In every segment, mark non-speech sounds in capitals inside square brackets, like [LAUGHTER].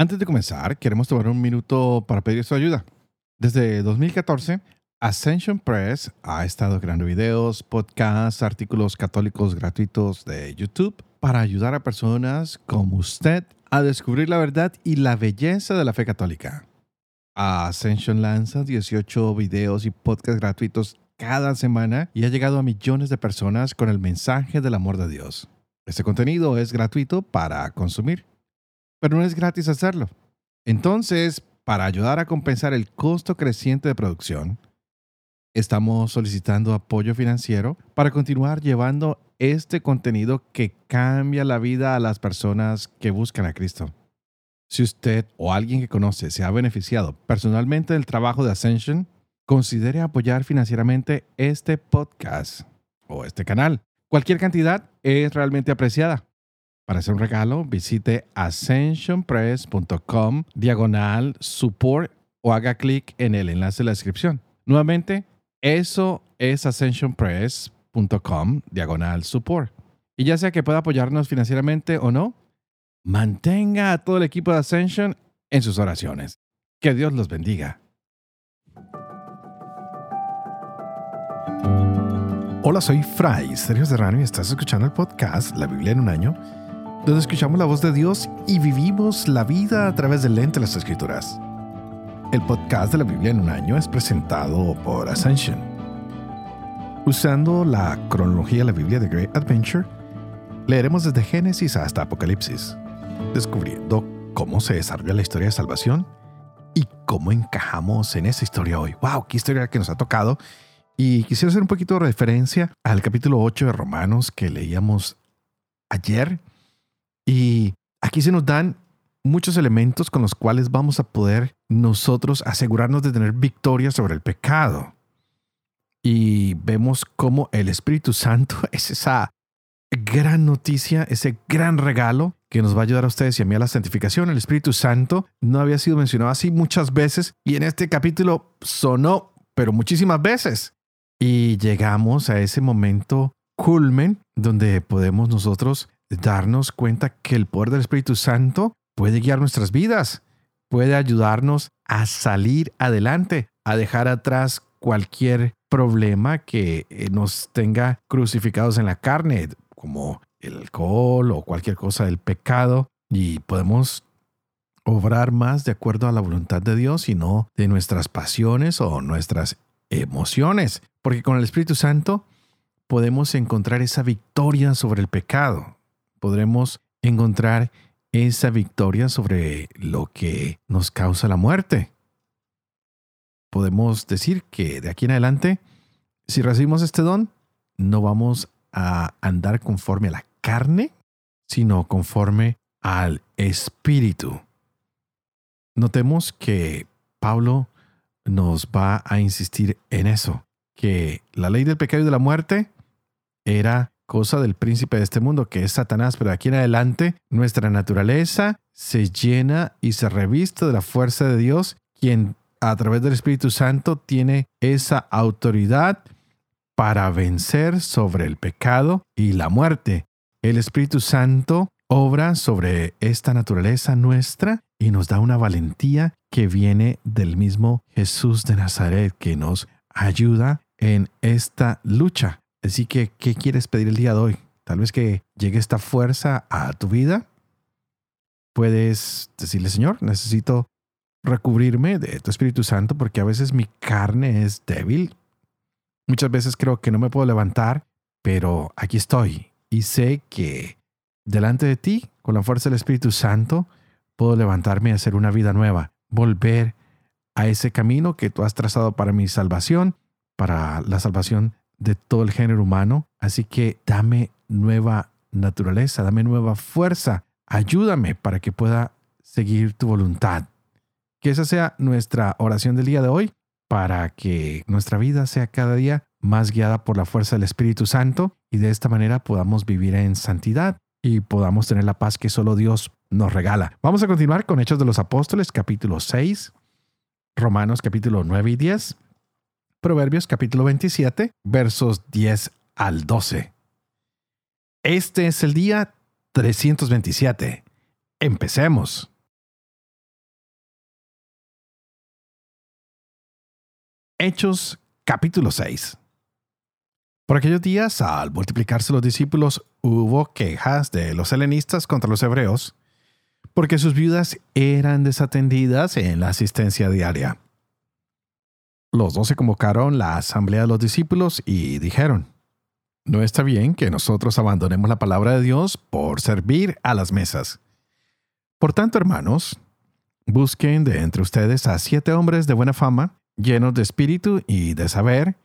Antes de comenzar, queremos tomar un minuto para pedir su ayuda. Desde 2014, Ascension Press ha estado creando videos, podcasts, artículos católicos gratuitos de YouTube para ayudar a personas como usted a descubrir la verdad y la belleza de la fe católica. Ascension lanza 18 videos y podcasts gratuitos cada semana y ha llegado a millones de personas con el mensaje del amor de Dios. Este contenido es gratuito para consumir pero no es gratis hacerlo. Entonces, para ayudar a compensar el costo creciente de producción, estamos solicitando apoyo financiero para continuar llevando este contenido que cambia la vida a las personas que buscan a Cristo. Si usted o alguien que conoce se ha beneficiado personalmente del trabajo de Ascension, considere apoyar financieramente este podcast o este canal. Cualquier cantidad es realmente apreciada. Para hacer un regalo, visite ascensionpress.com diagonal support o haga clic en el enlace de la descripción. Nuevamente, eso es ascensionpress.com diagonal support. Y ya sea que pueda apoyarnos financieramente o no, mantenga a todo el equipo de Ascension en sus oraciones. Que Dios los bendiga. Hola, soy Fray Sergio Serrano y estás escuchando el podcast La Biblia en un año donde escuchamos la voz de Dios y vivimos la vida a través del lente de las Escrituras. El podcast de la Biblia en un año es presentado por Ascension. Usando la cronología de la Biblia de Great Adventure, leeremos desde Génesis hasta Apocalipsis, descubriendo cómo se desarrolla la historia de salvación y cómo encajamos en esa historia hoy. ¡Wow! ¡Qué historia que nos ha tocado! Y quisiera hacer un poquito de referencia al capítulo 8 de Romanos que leíamos ayer y aquí se nos dan muchos elementos con los cuales vamos a poder nosotros asegurarnos de tener victoria sobre el pecado. Y vemos cómo el Espíritu Santo [LAUGHS] es esa gran noticia, ese gran regalo que nos va a ayudar a ustedes y a mí a la santificación. El Espíritu Santo no había sido mencionado así muchas veces y en este capítulo sonó, pero muchísimas veces. Y llegamos a ese momento culmen donde podemos nosotros darnos cuenta que el poder del Espíritu Santo puede guiar nuestras vidas, puede ayudarnos a salir adelante, a dejar atrás cualquier problema que eh, nos tenga crucificados en la carne, como el alcohol o cualquier cosa del pecado, y podemos obrar más de acuerdo a la voluntad de Dios y no de nuestras pasiones o nuestras emociones, porque con el Espíritu Santo podemos encontrar esa victoria sobre el pecado podremos encontrar esa victoria sobre lo que nos causa la muerte. Podemos decir que de aquí en adelante, si recibimos este don, no vamos a andar conforme a la carne, sino conforme al espíritu. Notemos que Pablo nos va a insistir en eso, que la ley del pecado y de la muerte era cosa del príncipe de este mundo, que es Satanás, pero de aquí en adelante nuestra naturaleza se llena y se reviste de la fuerza de Dios, quien a través del Espíritu Santo tiene esa autoridad para vencer sobre el pecado y la muerte. El Espíritu Santo obra sobre esta naturaleza nuestra y nos da una valentía que viene del mismo Jesús de Nazaret que nos ayuda en esta lucha. Así que, ¿qué quieres pedir el día de hoy? Tal vez que llegue esta fuerza a tu vida. Puedes decirle, Señor, necesito recubrirme de tu Espíritu Santo porque a veces mi carne es débil. Muchas veces creo que no me puedo levantar, pero aquí estoy y sé que delante de ti, con la fuerza del Espíritu Santo, puedo levantarme y hacer una vida nueva, volver a ese camino que tú has trazado para mi salvación, para la salvación de todo el género humano. Así que dame nueva naturaleza, dame nueva fuerza. Ayúdame para que pueda seguir tu voluntad. Que esa sea nuestra oración del día de hoy, para que nuestra vida sea cada día más guiada por la fuerza del Espíritu Santo y de esta manera podamos vivir en santidad y podamos tener la paz que solo Dios nos regala. Vamos a continuar con Hechos de los Apóstoles, capítulo 6, Romanos capítulo 9 y 10. Proverbios capítulo 27, versos 10 al 12. Este es el día 327. Empecemos. Hechos capítulo 6. Por aquellos días, al multiplicarse los discípulos, hubo quejas de los helenistas contra los hebreos, porque sus viudas eran desatendidas en la asistencia diaria. Los dos se convocaron la asamblea de los discípulos y dijeron, no está bien que nosotros abandonemos la palabra de Dios por servir a las mesas. Por tanto, hermanos, busquen de entre ustedes a siete hombres de buena fama, llenos de espíritu y de saber,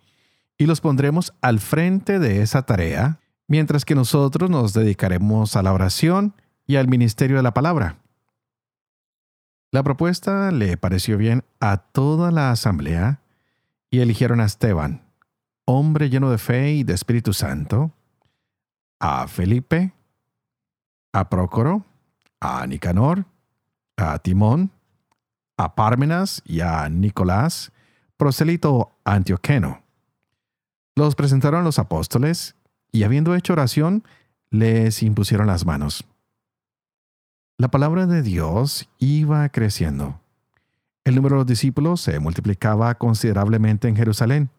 y los pondremos al frente de esa tarea, mientras que nosotros nos dedicaremos a la oración y al ministerio de la palabra. La propuesta le pareció bien a toda la asamblea y eligieron a Esteban, hombre lleno de fe y de Espíritu Santo, a Felipe, a Prócoro, a Nicanor, a Timón, a Pármenas y a Nicolás, prosélito antioqueno. Los presentaron los apóstoles y habiendo hecho oración, les impusieron las manos. La palabra de Dios iba creciendo. El número de los discípulos se multiplicaba considerablemente en Jerusalén.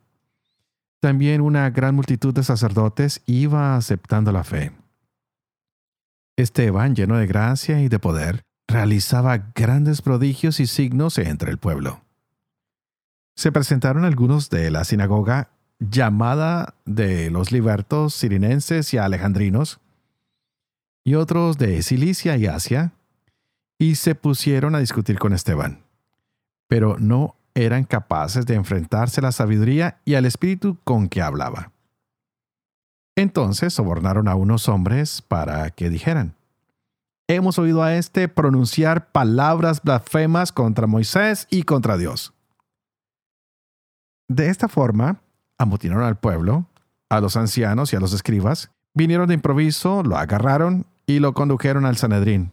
También una gran multitud de sacerdotes iba aceptando la fe. Esteban, lleno de gracia y de poder, realizaba grandes prodigios y signos entre el pueblo. Se presentaron algunos de la sinagoga llamada de los libertos sirinenses y alejandrinos, y otros de Cilicia y Asia, y se pusieron a discutir con Esteban. Pero no eran capaces de enfrentarse a la sabiduría y al espíritu con que hablaba. Entonces sobornaron a unos hombres para que dijeran, Hemos oído a éste pronunciar palabras blasfemas contra Moisés y contra Dios. De esta forma, amotinaron al pueblo, a los ancianos y a los escribas, vinieron de improviso, lo agarraron y lo condujeron al Sanedrín.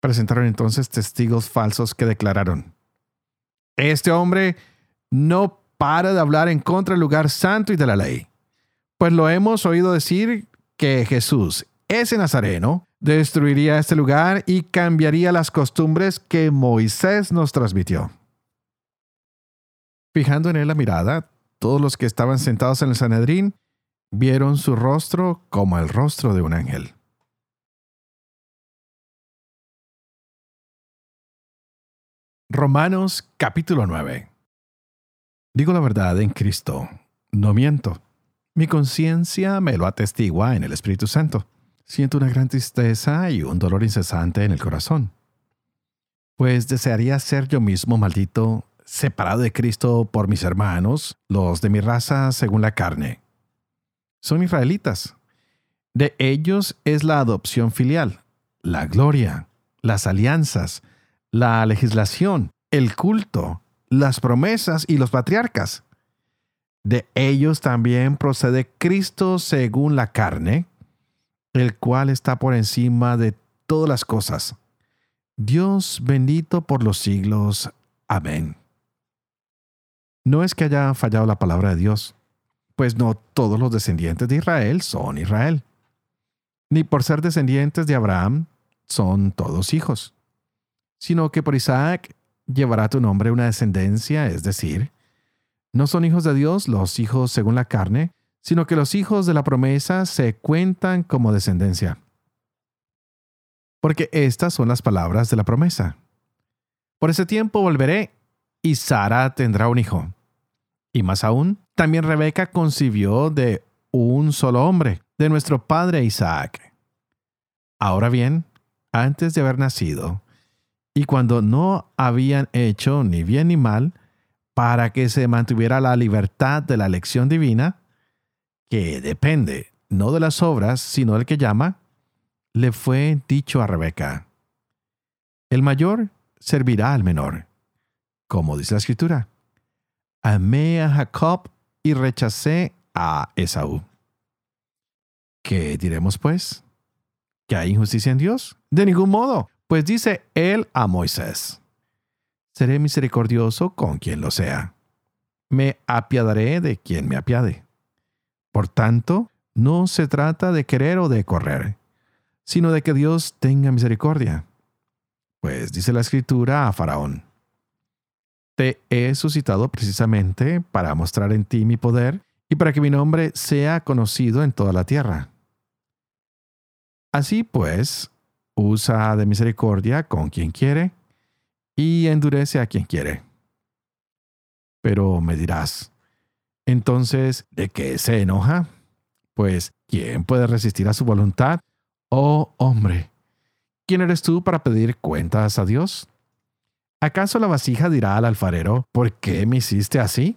Presentaron entonces testigos falsos que declararon, Este hombre no para de hablar en contra del lugar santo y de la ley, pues lo hemos oído decir que Jesús, ese nazareno, destruiría este lugar y cambiaría las costumbres que Moisés nos transmitió. Fijando en él la mirada, todos los que estaban sentados en el Sanedrín vieron su rostro como el rostro de un ángel. Romanos capítulo 9 Digo la verdad en Cristo, no miento. Mi conciencia me lo atestigua en el Espíritu Santo. Siento una gran tristeza y un dolor incesante en el corazón. Pues desearía ser yo mismo maldito separado de Cristo por mis hermanos, los de mi raza según la carne. Son israelitas. De ellos es la adopción filial, la gloria, las alianzas, la legislación, el culto, las promesas y los patriarcas. De ellos también procede Cristo según la carne, el cual está por encima de todas las cosas. Dios bendito por los siglos. Amén. No es que haya fallado la palabra de Dios, pues no todos los descendientes de Israel son Israel. Ni por ser descendientes de Abraham son todos hijos, sino que por Isaac llevará tu nombre una descendencia, es decir, no son hijos de Dios los hijos según la carne, sino que los hijos de la promesa se cuentan como descendencia. Porque estas son las palabras de la promesa. Por ese tiempo volveré y Sara tendrá un hijo. Y más aún, también Rebeca concibió de un solo hombre, de nuestro padre Isaac. Ahora bien, antes de haber nacido, y cuando no habían hecho ni bien ni mal, para que se mantuviera la libertad de la elección divina, que depende no de las obras, sino del que llama, le fue dicho a Rebeca, el mayor servirá al menor, como dice la escritura amé a Jacob y rechacé a Esaú. ¿Qué diremos pues? ¿Que hay injusticia en Dios? De ningún modo, pues dice él a Moisés, seré misericordioso con quien lo sea. Me apiadaré de quien me apiade. Por tanto, no se trata de querer o de correr, sino de que Dios tenga misericordia. Pues dice la escritura a Faraón, te he suscitado precisamente para mostrar en ti mi poder y para que mi nombre sea conocido en toda la tierra. Así pues, usa de misericordia con quien quiere y endurece a quien quiere. Pero me dirás, entonces, ¿de qué se enoja? Pues, ¿quién puede resistir a su voluntad? Oh hombre, ¿quién eres tú para pedir cuentas a Dios? ¿Acaso la vasija dirá al alfarero, ¿por qué me hiciste así?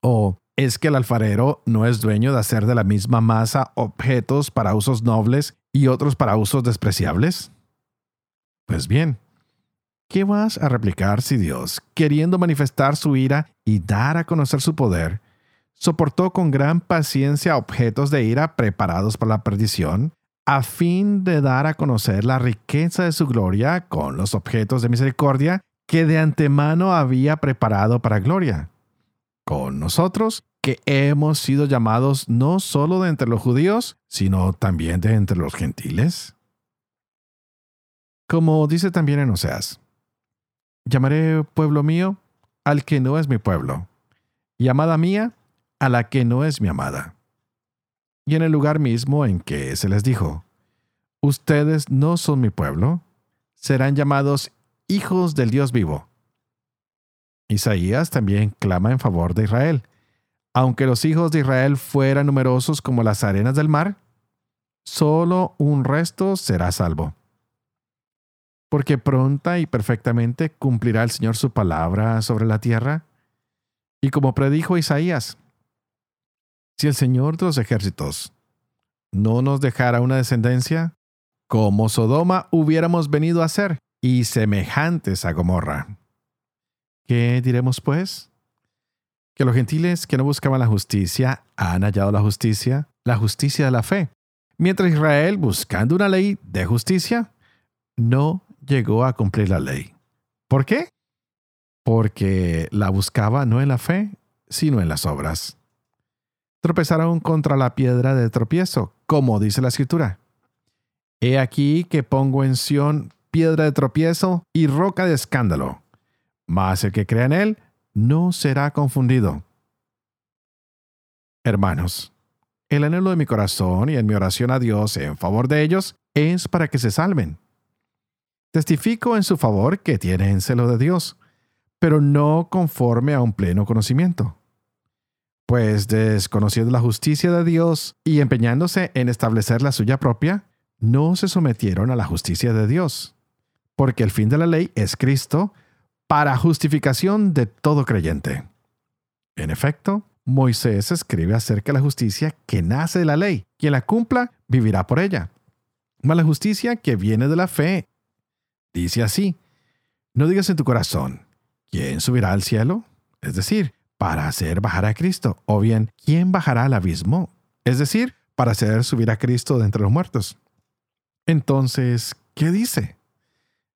¿O es que el alfarero no es dueño de hacer de la misma masa objetos para usos nobles y otros para usos despreciables? Pues bien, ¿qué vas a replicar si Dios, queriendo manifestar su ira y dar a conocer su poder, soportó con gran paciencia objetos de ira preparados para la perdición, a fin de dar a conocer la riqueza de su gloria con los objetos de misericordia que de antemano había preparado para gloria? Con nosotros, que hemos sido llamados no solo de entre los judíos, sino también de entre los gentiles. Como dice también en Oseas, llamaré pueblo mío al que no es mi pueblo, y amada mía a la que no es mi amada. Y en el lugar mismo en que se les dijo, ustedes no son mi pueblo, serán llamados hijos del Dios vivo. Isaías también clama en favor de Israel. Aunque los hijos de Israel fueran numerosos como las arenas del mar, solo un resto será salvo. Porque pronta y perfectamente cumplirá el Señor su palabra sobre la tierra. Y como predijo Isaías, si el Señor de los ejércitos no nos dejara una descendencia, como Sodoma hubiéramos venido a ser, y semejantes a Gomorra. ¿Qué diremos pues? Que los gentiles que no buscaban la justicia han hallado la justicia, la justicia de la fe, mientras Israel, buscando una ley de justicia, no llegó a cumplir la ley. ¿Por qué? Porque la buscaba no en la fe, sino en las obras. Tropezaron contra la piedra de tropiezo, como dice la escritura. He aquí que pongo en Sión piedra de tropiezo y roca de escándalo mas el que crea en Él no será confundido. Hermanos, el anhelo de mi corazón y en mi oración a Dios en favor de ellos es para que se salven. Testifico en su favor que tienen celo de Dios, pero no conforme a un pleno conocimiento. Pues desconociendo la justicia de Dios y empeñándose en establecer la suya propia, no se sometieron a la justicia de Dios, porque el fin de la ley es Cristo, para justificación de todo creyente. En efecto, Moisés escribe acerca de la justicia que nace de la ley. Quien la cumpla vivirá por ella. Mas la justicia que viene de la fe dice así, no digas en tu corazón, ¿quién subirá al cielo? Es decir, para hacer bajar a Cristo. O bien, ¿quién bajará al abismo? Es decir, para hacer subir a Cristo de entre los muertos. Entonces, ¿qué dice?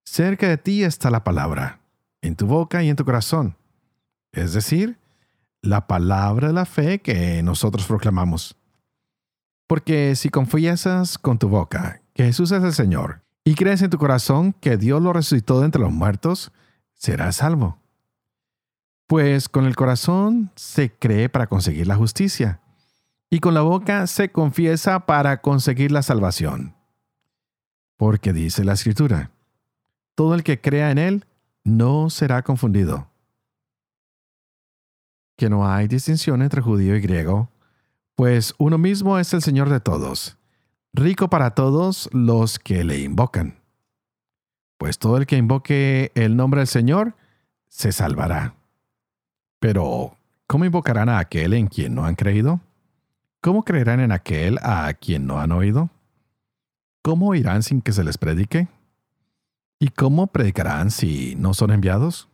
Cerca de ti está la palabra en tu boca y en tu corazón. Es decir, la palabra de la fe que nosotros proclamamos. Porque si confiesas con tu boca que Jesús es el Señor y crees en tu corazón que Dios lo resucitó de entre los muertos, serás salvo. Pues con el corazón se cree para conseguir la justicia y con la boca se confiesa para conseguir la salvación. Porque dice la Escritura, todo el que crea en Él no será confundido. Que no hay distinción entre judío y griego, pues uno mismo es el Señor de todos, rico para todos los que le invocan. Pues todo el que invoque el nombre del Señor se salvará. Pero, ¿cómo invocarán a aquel en quien no han creído? ¿Cómo creerán en aquel a quien no han oído? ¿Cómo irán sin que se les predique? ¿Y cómo predicarán si no son enviados?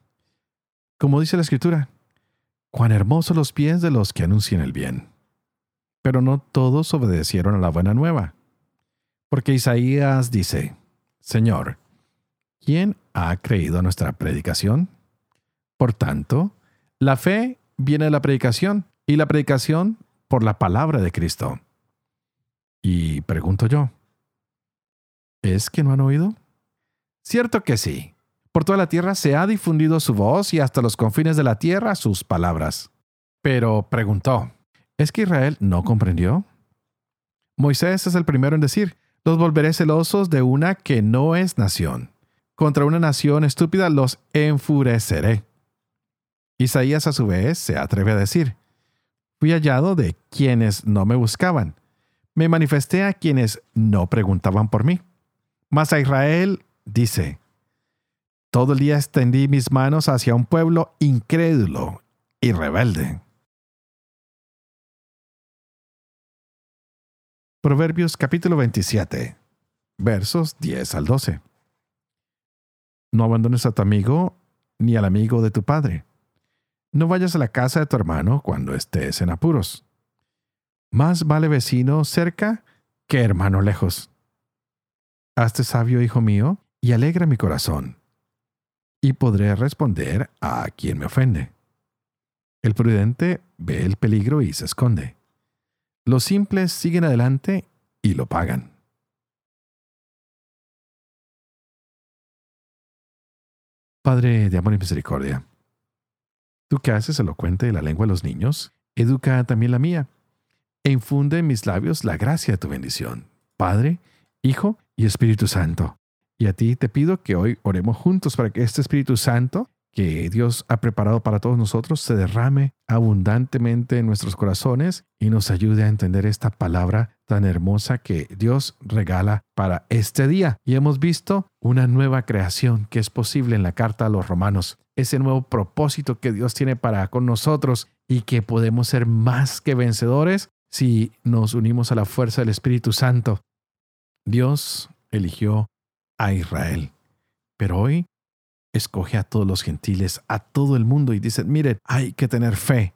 Como dice la Escritura, cuán hermosos los pies de los que anuncian el bien. Pero no todos obedecieron a la buena nueva. Porque Isaías dice, Señor, ¿quién ha creído a nuestra predicación? Por tanto, la fe viene de la predicación y la predicación por la palabra de Cristo. Y pregunto yo, ¿es que no han oído? Cierto que sí, Por toda la tierra se ha difundido su voz y hasta los confines de la tierra sus palabras. Pero preguntó, ¿es que Israel no comprendió? Moisés es el primero en decir, los volveré celosos de una que no es nación. Contra una nación estúpida los enfureceré. Isaías a su vez se atreve a decir, fui hallado de quienes no me buscaban. Me manifesté a quienes no preguntaban por mí. Mas a Israel dice, todo el día extendí mis manos hacia un pueblo incrédulo y rebelde. Proverbios capítulo 27, versos 10 al 12. No abandones a tu amigo ni al amigo de tu padre. No vayas a la casa de tu hermano cuando estés en apuros. Más vale vecino cerca que hermano lejos. Hazte sabio, hijo mío, y alegra mi corazón y podré responder a quien me ofende. El prudente ve el peligro y se esconde. Los simples siguen adelante y lo pagan. Padre de amor y misericordia, tú que haces elocuente la lengua de los niños, educa también la mía, e infunde en mis labios la gracia de tu bendición. Padre, Hijo y Espíritu Santo. Y a ti te pido que hoy oremos juntos para que este Espíritu Santo que Dios ha preparado para todos nosotros se derrame abundantemente en nuestros corazones y nos ayude a entender esta palabra tan hermosa que Dios regala para este día. Y hemos visto una nueva creación que es posible en la carta a los romanos, ese nuevo propósito que Dios tiene para con nosotros y que podemos ser más que vencedores si nos unimos a la fuerza del Espíritu Santo. Dios eligió a Israel. Pero hoy escoge a todos los gentiles, a todo el mundo y dice, miren, hay que tener fe.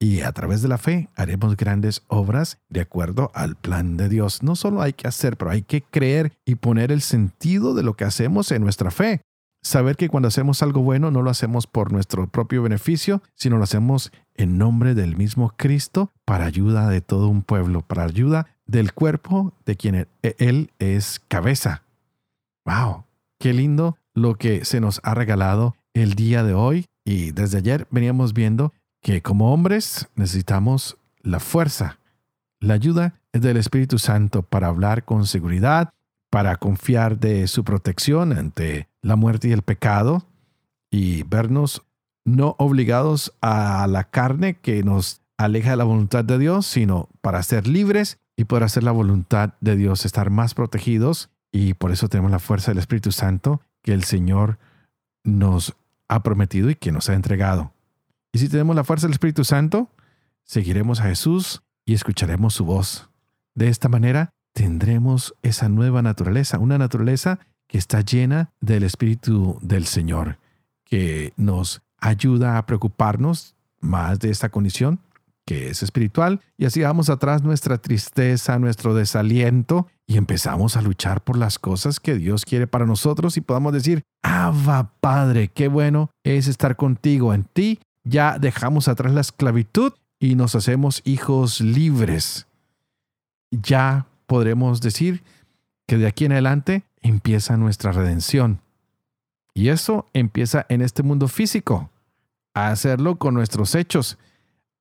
Y a través de la fe haremos grandes obras de acuerdo al plan de Dios. No solo hay que hacer, pero hay que creer y poner el sentido de lo que hacemos en nuestra fe. Saber que cuando hacemos algo bueno no lo hacemos por nuestro propio beneficio, sino lo hacemos en nombre del mismo Cristo para ayuda de todo un pueblo, para ayuda del cuerpo de quien Él es cabeza. ¡Wow! Qué lindo lo que se nos ha regalado el día de hoy. Y desde ayer veníamos viendo que como hombres necesitamos la fuerza, la ayuda del Espíritu Santo para hablar con seguridad, para confiar de su protección ante la muerte y el pecado y vernos no obligados a la carne que nos aleja de la voluntad de Dios, sino para ser libres y poder hacer la voluntad de Dios, estar más protegidos y por eso tenemos la fuerza del Espíritu Santo que el Señor nos ha prometido y que nos ha entregado. Y si tenemos la fuerza del Espíritu Santo, seguiremos a Jesús y escucharemos su voz. De esta manera tendremos esa nueva naturaleza, una naturaleza que está llena del Espíritu del Señor, que nos ayuda a preocuparnos más de esta condición que es espiritual, y así damos atrás nuestra tristeza, nuestro desaliento, y empezamos a luchar por las cosas que Dios quiere para nosotros y podamos decir, Abba Padre, qué bueno es estar contigo. En ti ya dejamos atrás la esclavitud y nos hacemos hijos libres. Ya podremos decir que de aquí en adelante empieza nuestra redención. Y eso empieza en este mundo físico, a hacerlo con nuestros hechos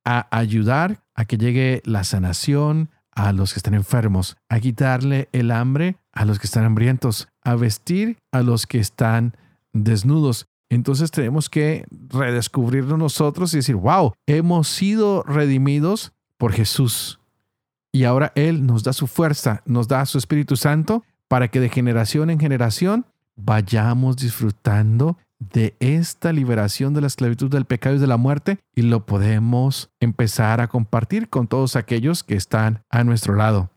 a ayudar a que llegue la sanación a los que están enfermos, a quitarle el hambre a los que están hambrientos, a vestir a los que están desnudos. Entonces tenemos que redescubrirnos nosotros y decir, wow, hemos sido redimidos por Jesús. Y ahora Él nos da su fuerza, nos da su Espíritu Santo para que de generación en generación vayamos disfrutando de esta liberación de la esclavitud del pecado y de la muerte y lo podemos empezar a compartir con todos aquellos que están a nuestro lado.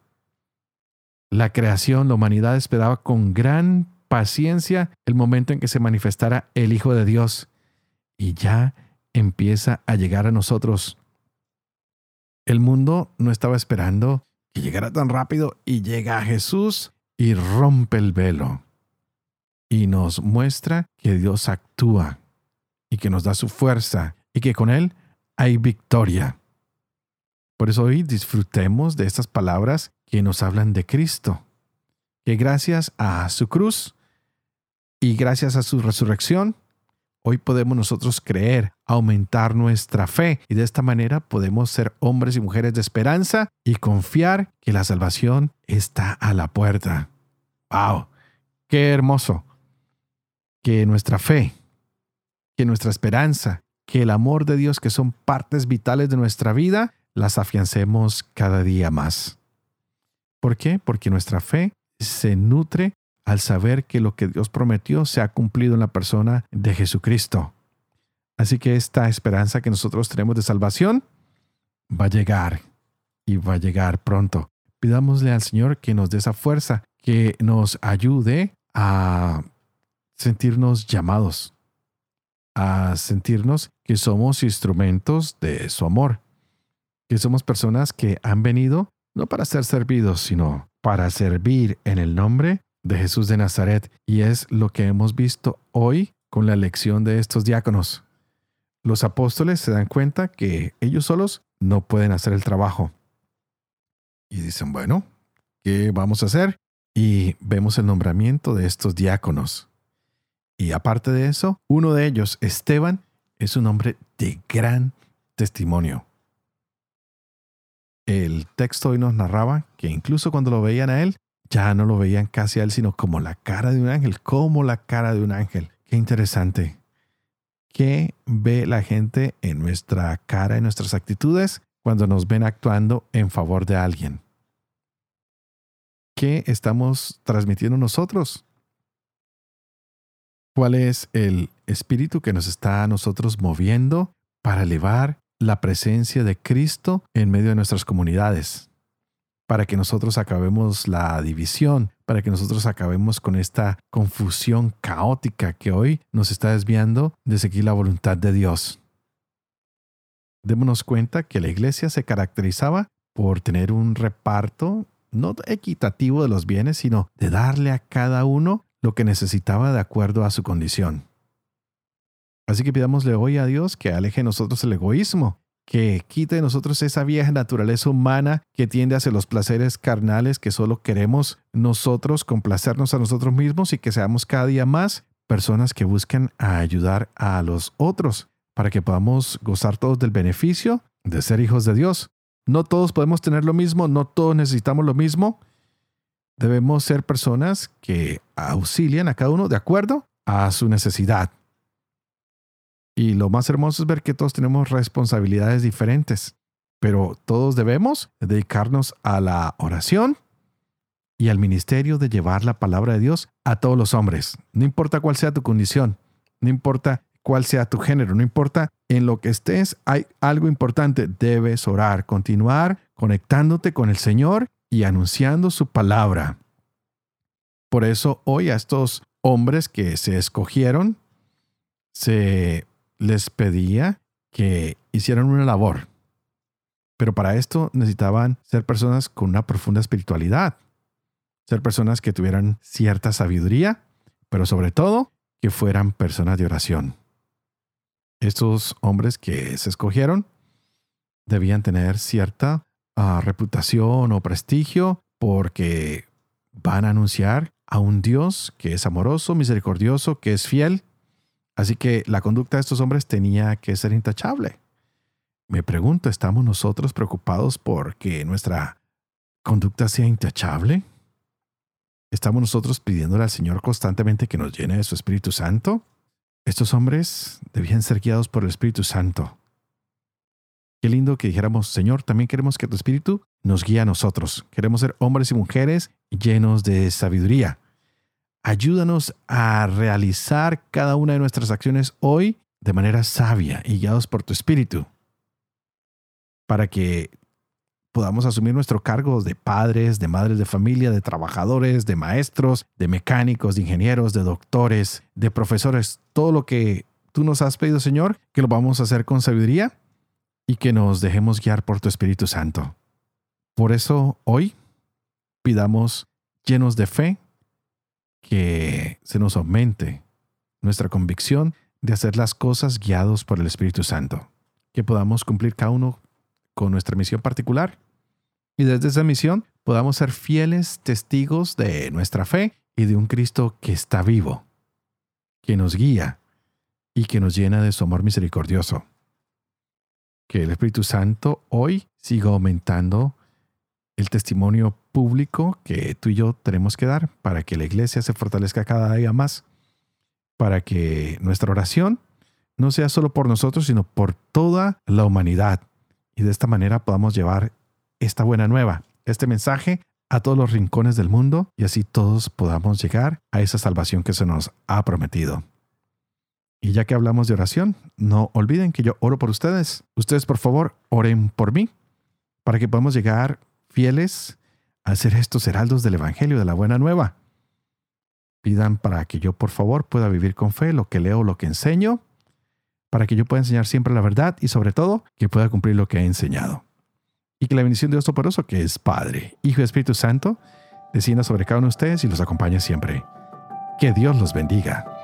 La creación, la humanidad esperaba con gran paciencia el momento en que se manifestara el Hijo de Dios y ya empieza a llegar a nosotros. El mundo no estaba esperando que llegara tan rápido y llega a Jesús y rompe el velo y nos muestra que Dios actúa y que nos da su fuerza y que con Él hay victoria. Por eso hoy disfrutemos de estas palabras que nos hablan de Cristo, que gracias a su cruz Y gracias a su resurrección, hoy podemos nosotros creer, aumentar nuestra fe y de esta manera podemos ser hombres y mujeres de esperanza y confiar que la salvación está a la puerta. ¡Wow! ¡Qué hermoso! Que nuestra fe, que nuestra esperanza, que el amor de Dios, que son partes vitales de nuestra vida, las afiancemos cada día más. ¿Por qué? Porque nuestra fe se nutre al saber que lo que Dios prometió se ha cumplido en la persona de Jesucristo. Así que esta esperanza que nosotros tenemos de salvación va a llegar y va a llegar pronto. Pidámosle al Señor que nos dé esa fuerza, que nos ayude a sentirnos llamados, a sentirnos que somos instrumentos de su amor, que somos personas que han venido no para ser servidos, sino para servir en el nombre de Jesús de Nazaret. Y es lo que hemos visto hoy con la elección de estos diáconos. Los apóstoles se dan cuenta que ellos solos no pueden hacer el trabajo. Y dicen, bueno, ¿qué vamos a hacer? Y vemos el nombramiento de estos diáconos. Y aparte de eso, uno de ellos, Esteban, es un hombre de gran testimonio. El texto hoy nos narraba que incluso cuando lo veían a él, ya no lo veían casi a él, sino como la cara de un ángel, como la cara de un ángel. Qué interesante. ¿Qué ve la gente en nuestra cara, en nuestras actitudes, cuando nos ven actuando en favor de alguien? ¿Qué estamos transmitiendo nosotros? ¿Cuál es el espíritu que nos está a nosotros moviendo para elevar la presencia de Cristo en medio de nuestras comunidades? para que nosotros acabemos la división, para que nosotros acabemos con esta confusión caótica que hoy nos está desviando de seguir la voluntad de Dios. Démonos cuenta que la iglesia se caracterizaba por tener un reparto no equitativo de los bienes, sino de darle a cada uno lo que necesitaba de acuerdo a su condición. Así que pidámosle hoy a Dios que aleje de nosotros el egoísmo que quite de nosotros esa vieja naturaleza humana que tiende hacia los placeres carnales que solo queremos nosotros complacernos a nosotros mismos y que seamos cada día más personas que buscan ayudar a los otros para que podamos gozar todos del beneficio de ser hijos de Dios. No todos podemos tener lo mismo, no todos necesitamos lo mismo. Debemos ser personas que auxilian a cada uno de acuerdo a su necesidad. Y lo más hermoso es ver que todos tenemos responsabilidades diferentes, pero todos debemos dedicarnos a la oración y al ministerio de llevar la palabra de Dios a todos los hombres. No importa cuál sea tu condición, no importa cuál sea tu género, no importa en lo que estés, hay algo importante. Debes orar, continuar conectándote con el Señor y anunciando su palabra. Por eso hoy a estos hombres que se escogieron, se les pedía que hicieran una labor. Pero para esto necesitaban ser personas con una profunda espiritualidad, ser personas que tuvieran cierta sabiduría, pero sobre todo que fueran personas de oración. Estos hombres que se escogieron debían tener cierta reputación o prestigio porque van a anunciar a un Dios que es amoroso, misericordioso, que es fiel Así que la conducta de estos hombres tenía que ser intachable. Me pregunto, ¿estamos nosotros preocupados por que nuestra conducta sea intachable? ¿Estamos nosotros pidiéndole al Señor constantemente que nos llene de su Espíritu Santo? Estos hombres debían ser guiados por el Espíritu Santo. Qué lindo que dijéramos, Señor, también queremos que tu Espíritu nos guíe a nosotros. Queremos ser hombres y mujeres llenos de sabiduría. Ayúdanos a realizar cada una de nuestras acciones hoy de manera sabia y guiados por tu espíritu, para que podamos asumir nuestro cargo de padres, de madres de familia, de trabajadores, de maestros, de mecánicos, de ingenieros, de doctores, de profesores, todo lo que tú nos has pedido, Señor, que lo vamos a hacer con sabiduría y que nos dejemos guiar por tu Espíritu Santo. Por eso hoy pidamos llenos de fe, que se nos aumente nuestra convicción de hacer las cosas guiados por el Espíritu Santo, que podamos cumplir cada uno con nuestra misión particular y desde esa misión podamos ser fieles testigos de nuestra fe y de un Cristo que está vivo, que nos guía y que nos llena de su amor misericordioso. Que el Espíritu Santo hoy siga aumentando el testimonio público que tú y yo tenemos que dar para que la iglesia se fortalezca cada día más, para que nuestra oración no sea solo por nosotros, sino por toda la humanidad. Y de esta manera podamos llevar esta buena nueva, este mensaje a todos los rincones del mundo y así todos podamos llegar a esa salvación que se nos ha prometido. Y ya que hablamos de oración, no olviden que yo oro por ustedes. Ustedes por favor oren por mí para que podamos llegar fieles a ser estos heraldos del Evangelio de la Buena Nueva. Pidan para que yo por favor pueda vivir con fe lo que leo, lo que enseño, para que yo pueda enseñar siempre la verdad y sobre todo que pueda cumplir lo que he enseñado. Y que la bendición de Dios Toporoso, que es Padre, Hijo y Espíritu Santo, descienda sobre cada uno de ustedes y los acompañe siempre. Que Dios los bendiga.